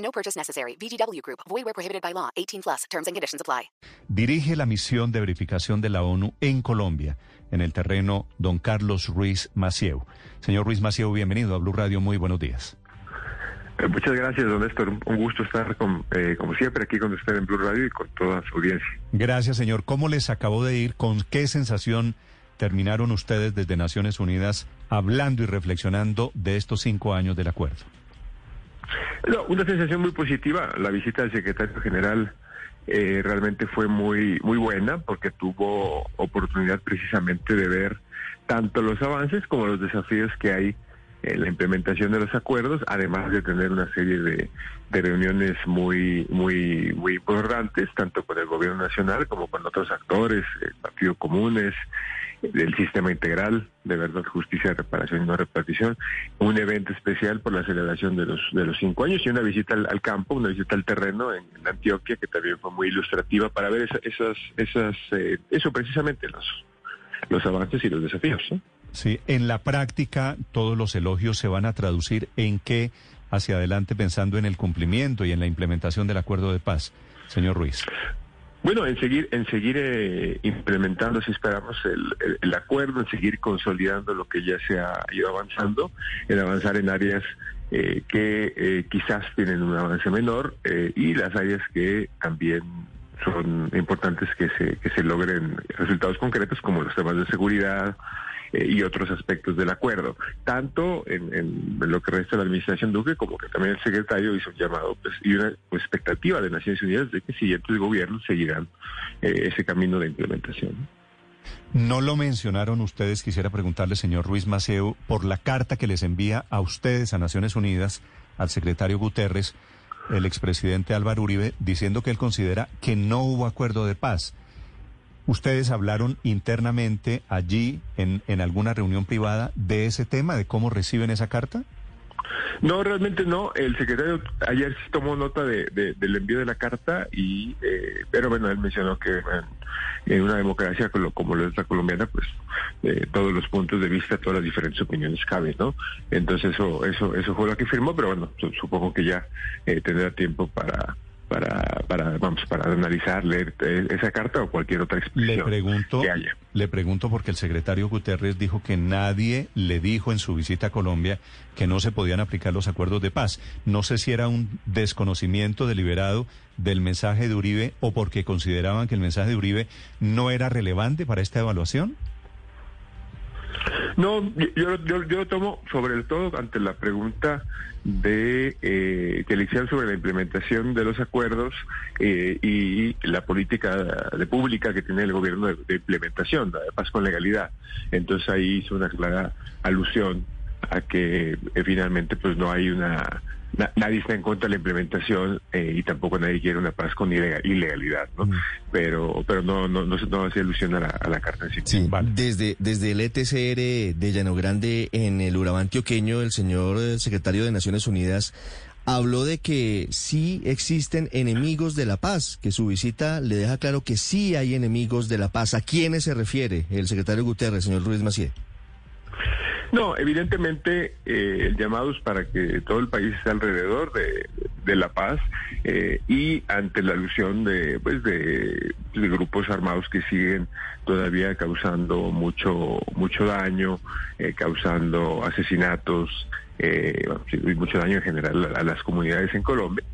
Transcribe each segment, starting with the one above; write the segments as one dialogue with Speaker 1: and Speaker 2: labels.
Speaker 1: No purchase necessary. VGW Group. Void where prohibited by law. 18 plus. Terms and conditions apply.
Speaker 2: Dirige la misión de verificación de la ONU en Colombia, en el terreno don Carlos Ruiz Macieu. Señor Ruiz Macieu, bienvenido a Blue Radio. Muy buenos días.
Speaker 3: Eh, Muchas gracias, don Néstor. Un, un gusto estar, con, eh, como siempre, aquí con usted en Blue Radio y con toda su audiencia.
Speaker 2: Gracias, señor. ¿Cómo les acabó de ir? ¿Con qué sensación terminaron ustedes desde Naciones Unidas hablando y reflexionando de estos cinco años del acuerdo?
Speaker 3: No, una sensación muy positiva. La visita del secretario general eh, realmente fue muy, muy buena porque tuvo oportunidad precisamente de ver tanto los avances como los desafíos que hay en la implementación de los acuerdos, además de tener una serie de, de reuniones muy, muy, muy importantes, tanto con el gobierno nacional como con otros actores, el Partido Comunes, del sistema integral de verdad, justicia, reparación y no repartición, un evento especial por la celebración de los de los cinco años y una visita al, campo, una visita al terreno en, en, Antioquia que también fue muy ilustrativa para ver esa, esas esas eh, eso precisamente los los avances y los desafíos. ¿no?
Speaker 2: Sí, en la práctica todos los elogios se van a traducir en qué hacia adelante pensando en el cumplimiento y en la implementación del acuerdo de paz, señor Ruiz.
Speaker 3: Bueno, en seguir, en seguir eh, implementando, si esperamos, el, el, el, acuerdo, en seguir consolidando lo que ya se ha ido avanzando, en avanzar en áreas eh, que eh, quizás tienen un avance menor eh, y las áreas que también son importantes que se, que se logren resultados concretos, como los temas de seguridad, eh, y otros aspectos del acuerdo, tanto en, lo que resta la administración Duque como que también el secretario hizo un llamado pues, y una expectativa de Naciones Unidas de que siguientes gobiernos seguirán eh, ese camino de implementación.
Speaker 2: No lo mencionaron ustedes, quisiera preguntarle, señor Ruiz Maceo, por la carta que les envía a ustedes, a Naciones Unidas, al secretario Guterres, el expresidente Álvaro Uribe, diciendo que él considera que no hubo acuerdo de paz. ¿Ustedes hablaron internamente allí, en, en alguna reunión privada, de ese tema, de cómo reciben esa carta?
Speaker 3: No, realmente no. El secretario ayer sí tomó nota de, de, del envío de la carta, y eh, pero bueno, él mencionó que en, una democracia como, lo es la colombiana, pues eh, todos los puntos de vista, todas las diferentes opiniones caben, ¿no? Entonces eso eso eso fue lo que firmó, pero bueno, supongo que ya eh, tendrá tiempo para, para, analizar, leer esa carta o cualquier otra expresión
Speaker 2: le pregunto,
Speaker 3: que haya.
Speaker 2: Le pregunto porque el secretario Guterres dijo que nadie le dijo en su visita a Colombia que no se podían aplicar los acuerdos de paz. No sé si era un desconocimiento deliberado del mensaje de Uribe o porque consideraban que el mensaje de Uribe no era relevante para esta evaluación.
Speaker 3: No, yo, yo, yo lo tomo sobre todo ante la pregunta de eh, que le hicieron sobre la implementación de los acuerdos eh, y la política de pública que tiene el gobierno de, implementación, de paz con legalidad. Entonces ahí hizo una clara alusión a que eh, finalmente pues no hay una na, nadie está en contra de la implementación eh, y tampoco nadie quiere una paz con ilegal, ilegalidad, ¿no? Mm. Pero pero no no no, no hace alusión a la, a la carta en sí.
Speaker 4: sí vale. Desde desde el ETCR de Llano Grande en el Urabá antioqueño, el señor secretario de Naciones Unidas habló de que sí existen enemigos de la paz, que su visita le deja claro que sí hay enemigos de la paz. ¿A quiénes se refiere el secretario Guterres, señor Ruiz Macié?
Speaker 3: No, evidentemente eh, el llamado es para que todo el país esté alrededor de, la paz eh, y ante la alusión de, pues de, grupos armados que siguen todavía causando mucho mucho daño, eh, causando asesinatos eh, y mucho daño en general a las comunidades en Colombia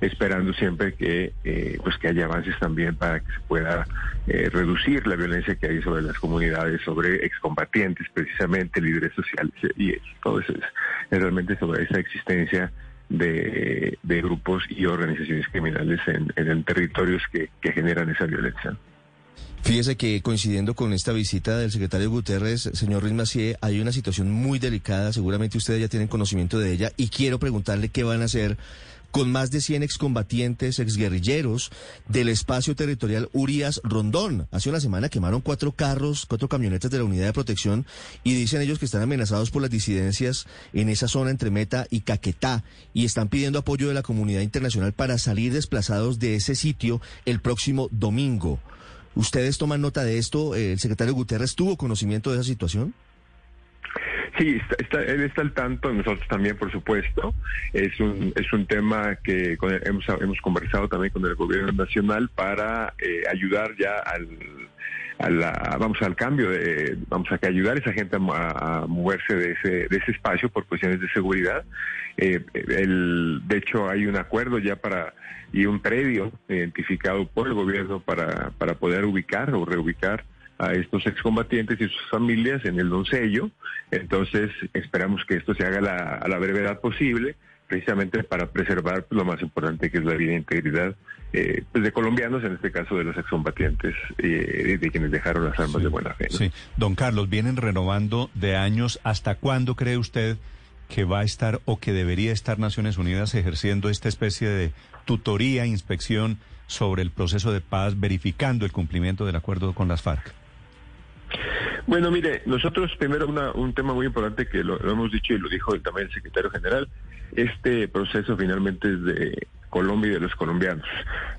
Speaker 3: esperando siempre que eh, pues que haya avances también para que se pueda eh, reducir la violencia que hay sobre las comunidades, sobre excombatientes precisamente, líderes sociales y todo eso es, realmente sobre esa existencia de, de, grupos y organizaciones criminales en, en territorios que, generan esa violencia.
Speaker 4: Fíjese que coincidiendo con esta visita del secretario Guterres, señor Macié, hay una situación muy delicada, seguramente ustedes ya tienen conocimiento de ella, y quiero preguntarle qué van a hacer con más de 100 excombatientes, exguerrilleros del espacio territorial Urias Rondón. Hace una semana quemaron cuatro carros, cuatro camionetas de la unidad de protección y dicen ellos que están amenazados por las disidencias en esa zona entre Meta y Caquetá y están pidiendo apoyo de la comunidad internacional para salir desplazados de ese sitio el próximo domingo. ¿Ustedes toman nota de esto? ¿El secretario Guterres tuvo conocimiento de esa situación?
Speaker 3: Sí, está, está, él está al tanto, nosotros también, por supuesto. Es un, es un tema que con- hemos, hemos conversado también con el gobierno nacional para eh, ayudar ya al, vamos al cambio de, vamos a que ayudar a esa gente a moverse de ese, de ese espacio por cuestiones de seguridad. Eh, el, de hecho, hay un acuerdo ya para y un predio identificado por el gobierno para, para poder ubicar o reubicar a estos excombatientes y sus familias en el Doncello. Entonces, esperamos que esto se haga a la, a la brevedad posible, precisamente para preservar lo más importante que es la vida e integridad eh, pues de colombianos, en este caso de los excombatientes, eh, de quienes dejaron las armas de buena fe. ¿no?
Speaker 2: Sí, don Carlos, vienen renovando de años. ¿Hasta cuándo cree usted que va a estar o que debería estar Naciones Unidas ejerciendo esta especie de tutoría, inspección sobre el proceso de paz, verificando el cumplimiento del acuerdo con las FARC?
Speaker 3: Bueno, mire, nosotros primero una- un tema muy importante que lo, lo hemos dicho y lo dijo también el secretario general, este proceso finalmente es de Colombia y de los colombianos.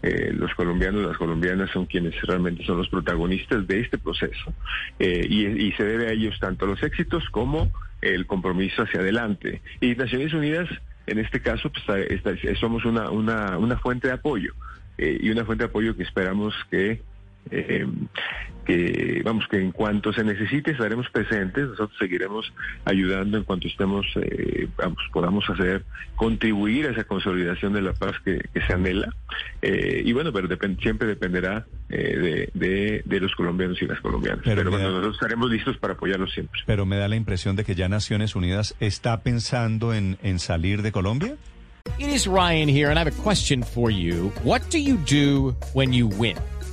Speaker 3: Eh, los colombianos, las colombianas son quienes realmente son los protagonistas de este proceso Eh, y, se debe a ellos tanto los éxitos como el compromiso hacia adelante. Y Naciones Unidas, en este caso, pues, somos una, una, una fuente de apoyo eh, y una fuente de apoyo que esperamos que eh, que vamos que en cuanto se necesite estaremos presentes nosotros seguiremos ayudando en cuanto estemos eh, vamos podamos hacer contribuir a esa consolidación de la paz que, que se anhela Eh, y bueno pero depend- siempre dependerá eh, de, de, de los colombianos y las colombianas
Speaker 2: Pero
Speaker 3: pero,
Speaker 2: me
Speaker 3: bueno,
Speaker 2: da-
Speaker 3: nosotros estaremos listos para apoyarlos siempre
Speaker 2: Pero me da la impresión de que ya Naciones Unidas está pensando en, en salir de Colombia.
Speaker 5: It is Ryan here, and I have a question for you. What do you do when you win?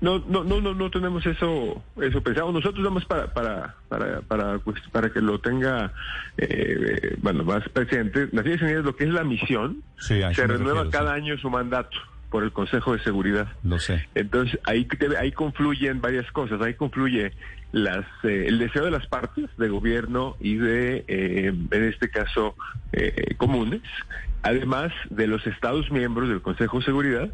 Speaker 3: No, no, no, no, no tenemos eso, eso pensado. Nosotros vamos para, para, para, para, pues, para que lo tenga, eh, bueno, más presente. Naciones Unidas, lo que es la misión,
Speaker 2: Sí,
Speaker 3: se renueva
Speaker 2: refiero,
Speaker 3: cada
Speaker 2: sí.
Speaker 3: año su mandato por el Consejo de Seguridad.
Speaker 2: Lo sé.
Speaker 3: Entonces ahí ahí confluyen varias cosas. Ahí confluye las eh, el deseo de las partes, de gobierno y de, eh, en este caso, eh, comunes, además de los Estados miembros del Consejo de Seguridad,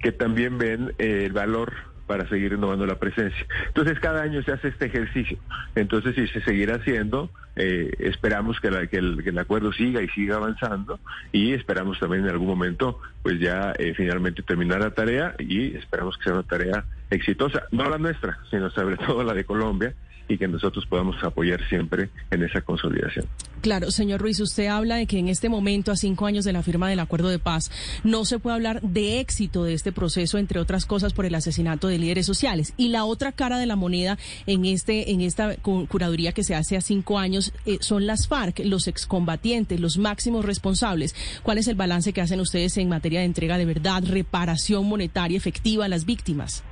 Speaker 3: que también ven eh, el valor para seguir renovando la presencia. Entonces cada año se hace este ejercicio. Entonces si se seguirá haciendo, eh, esperamos que, la- que el, que el acuerdo siga y siga avanzando y esperamos también en algún momento pues ya eh, finalmente terminar la tarea y esperamos que sea una tarea exitosa, no la nuestra, sino sobre todo la de Colombia y que nosotros podamos apoyar siempre en esa consolidación.
Speaker 6: Claro, señor Ruiz, usted habla de que en este momento, a cinco años de la firma del acuerdo de paz, no se puede hablar de éxito de este proceso, entre otras cosas, por el asesinato de líderes sociales. Y la otra cara de la moneda en este, en esta cu- curaduría que se hace a cinco años eh, son las FARC, los excombatientes, los máximos responsables. ¿Cuál es el balance que hacen ustedes en materia de entrega de verdad, reparación monetaria efectiva a las víctimas?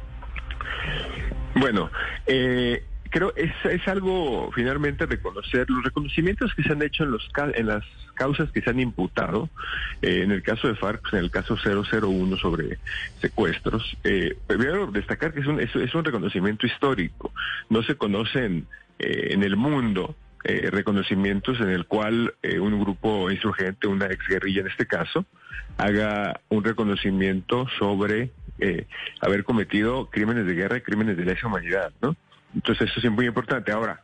Speaker 3: Bueno, eh, creo es, es algo finalmente reconocer los reconocimientos que se han hecho en los en las causas que se han imputado eh, en el caso de FARC en el caso 001 sobre secuestros eh, primero destacar que es un es, es un reconocimiento histórico no se conocen eh, en el mundo eh, reconocimientos en el cual eh, un grupo insurgente una exguerrilla en este caso haga un reconocimiento sobre eh, haber cometido crímenes de guerra y crímenes de lesa humanidad, ¿no? Entonces eso es muy importante. Ahora,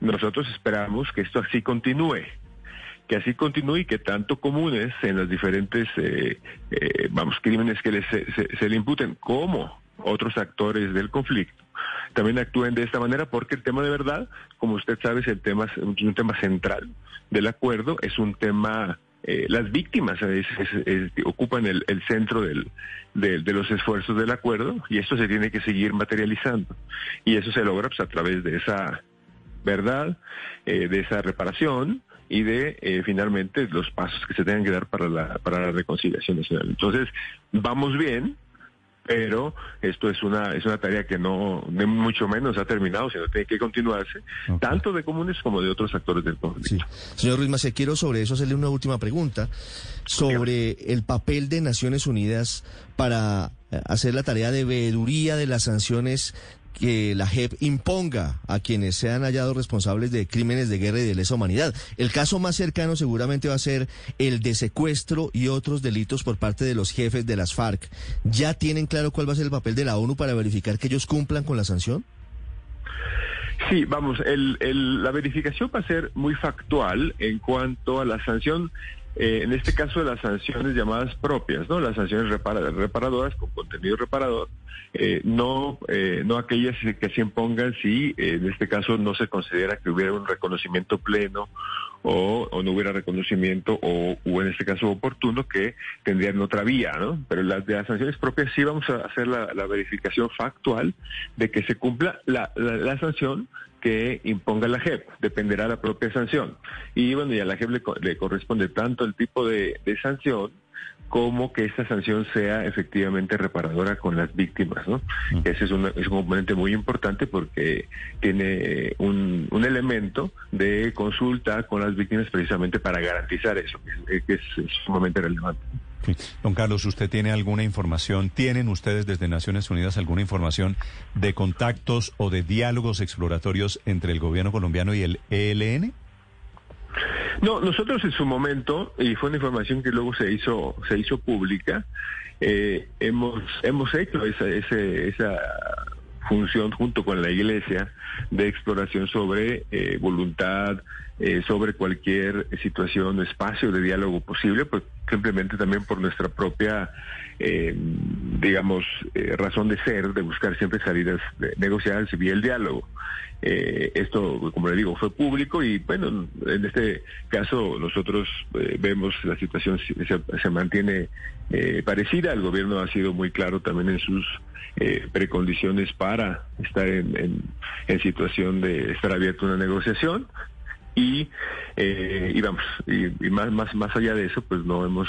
Speaker 3: nosotros esperamos que esto así continúe, que así continúe y que tanto comunes en los diferentes, eh, eh, vamos, crímenes que les, se, se- le imputen, como otros actores del conflicto, también actúen de esta manera, porque el tema de verdad, como usted sabe, es el tema, es un tema central del acuerdo, es un tema eh, las víctimas ocupan el, centro del, de, los esfuerzos del acuerdo y esto se tiene que seguir materializando. Y eso se logra pues, a través de esa verdad, eh, de esa reparación y de eh, finalmente los pasos que se tengan que dar para la, para la reconciliación nacional. Entonces, vamos bien, pero esto es una es una tarea que no de mucho menos ha terminado, sino tiene que continuarse, tanto de comunes como de otros actores del conflicto.
Speaker 4: Señor Ruiz Macé, quiero sobre eso hacerle una última pregunta, sobre el papel de Naciones Unidas para eh, hacer la tarea de veeduría de las sanciones que la JEP imponga a quienes sean hallados responsables de crímenes de guerra y de lesa humanidad. El caso más cercano seguramente va a ser el de secuestro y otros delitos por parte de los jefes de las FARC. ¿Ya tienen claro cuál va a ser el papel de la ONU para verificar que ellos cumplan con la sanción?
Speaker 3: Sí, vamos, la verificación va a ser muy factual en cuanto a la sanción eh, en este caso las sanciones llamadas propias, ¿no? Las sanciones reparadoras con contenido reparador, eh, no, eh, no aquellas que se impongan si en este caso no se considera que hubiera un reconocimiento pleno o, no hubiera reconocimiento o, en este caso oportuno que tendrían otra vía, ¿no? Pero las de las sanciones propias sí vamos a hacer la, verificación factual de que se cumpla la, la sanción que imponga la JEP, dependerá de la propia sanción. Y bueno, y a la JEP le, corresponde tanto el tipo de, sanción como que esta sanción sea efectivamente reparadora con las víctimas, ¿no? Mm. Ese es, un componente muy importante porque tiene un, elemento de consulta con las víctimas precisamente para garantizar eso, que es sumamente relevante.
Speaker 2: Don Carlos, ¿usted tiene alguna información? ¿Tienen ustedes desde Naciones Unidas alguna información de contactos o de diálogos exploratorios entre el gobierno colombiano y el ELN?
Speaker 3: No, nosotros en su momento, y fue una información que luego se hizo, se hizo pública, eh, hemos, hemos hecho esa, esa función junto con la Iglesia de exploración sobre eh, voluntad, eh, sobre cualquier situación, espacio de diálogo posible, pues simplemente también por nuestra propia, eh, digamos, eh, razón de ser, de buscar siempre salidas negociadas y el diálogo. esto, como le digo, fue público y bueno, en este caso nosotros vemos la situación se, mantiene parecida. El gobierno ha sido muy claro también en sus precondiciones para estar en, en situación de estar abierto a una negociación y, eh, y vamos, y, más, más, más allá de eso, pues no hemos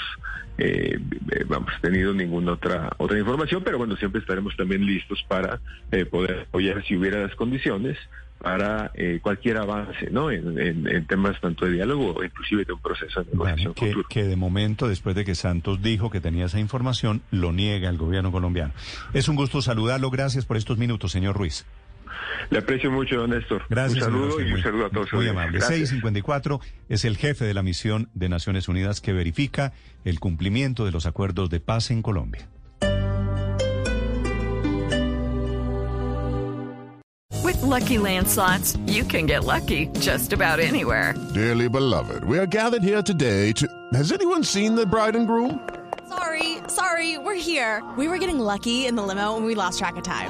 Speaker 3: eh, vamos, tenido ninguna otra, otra información, pero bueno, siempre estaremos también listos para eh, poder apoyar si hubiera las condiciones para eh, cualquier avance ¿no? En, temas tanto de diálogo o inclusive de un proceso de negociación
Speaker 2: que, que, de momento, después de que Santos dijo que tenía esa información, lo niega el gobierno colombiano. Es un gusto saludarlo. Gracias por estos minutos, señor Ruiz.
Speaker 3: Le aprecio mucho, don Néstor.
Speaker 2: Gracias.
Speaker 3: Un saludo y un saludo a todos.
Speaker 2: Muy amable. 654 es el jefe de la misión de Naciones Unidas que verifica el cumplimiento de los acuerdos de paz en Colombia.
Speaker 7: With lucky landslots, you can get lucky just about anywhere.
Speaker 8: Dearly beloved, we are gathered here today to. Has anyone seen the bride and groom?
Speaker 9: Sorry, sorry, we're here. We were getting lucky in the limo and we lost track of time.